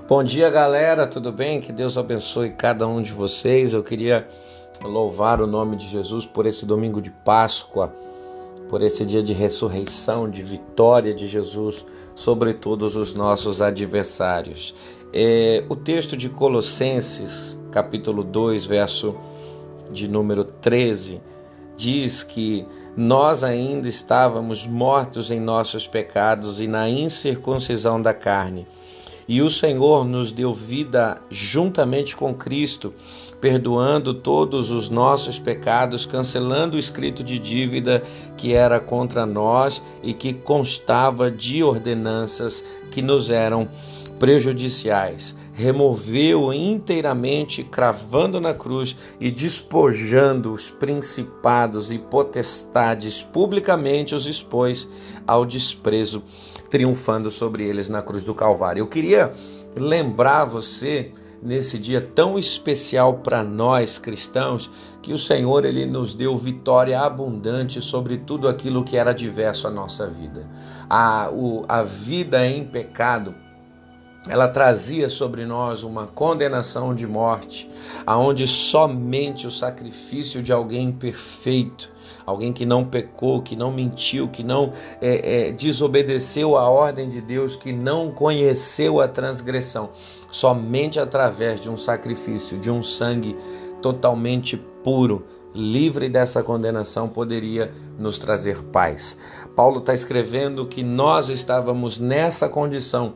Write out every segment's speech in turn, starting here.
Bom dia, galera, tudo bem? Que Deus abençoe cada um de vocês. Eu queria louvar o nome de Jesus por esse domingo de Páscoa, por esse dia de ressurreição, de vitória de Jesus sobre todos os nossos adversários. É, o texto de Colossenses, capítulo 2, verso de número 13, diz que nós ainda estávamos mortos em nossos pecados e na incircuncisão da carne. E o Senhor nos deu vida juntamente com Cristo, perdoando todos os nossos pecados, cancelando o escrito de dívida que era contra nós e que constava de ordenanças que nos eram prejudiciais, removeu inteiramente, cravando na cruz e despojando os principados e potestades, publicamente os expôs ao desprezo, triunfando sobre eles na cruz do Calvário. Eu queria lembrar você nesse dia tão especial para nós cristãos, que o Senhor ele nos deu vitória abundante sobre tudo aquilo que era diverso à nossa vida. A, o, a vida em pecado ela trazia sobre nós uma condenação de morte, aonde somente o sacrifício de alguém perfeito, alguém que não pecou, que não mentiu, que não é, é, desobedeceu a ordem de Deus, que não conheceu a transgressão, somente através de um sacrifício, de um sangue totalmente puro, livre dessa condenação, poderia nos trazer paz. Paulo está escrevendo que nós estávamos nessa condição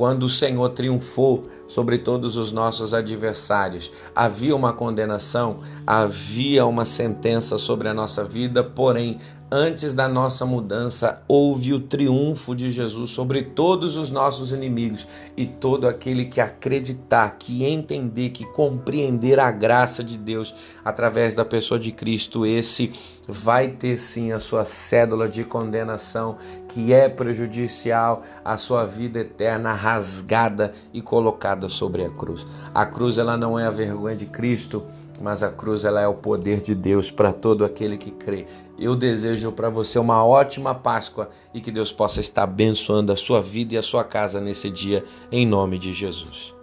quando o Senhor triunfou sobre todos os nossos adversários. Havia uma condenação, havia uma sentença sobre a nossa vida, porém antes da nossa mudança, houve o triunfo de Jesus sobre todos os nossos inimigos e todo aquele que acreditar, que entender, que compreender a graça de Deus através da pessoa de Cristo, esse vai ter sim a sua cédula de condenação, que é prejudicial à sua vida eterna, rasgada e colocada sobre a cruz. A cruz ela não é a vergonha de Cristo, mas a cruz ela é o poder de Deus para todo aquele que crê. Eu desejo para você uma ótima Páscoa e que Deus possa estar abençoando a sua vida e a sua casa nesse dia, em nome de Jesus.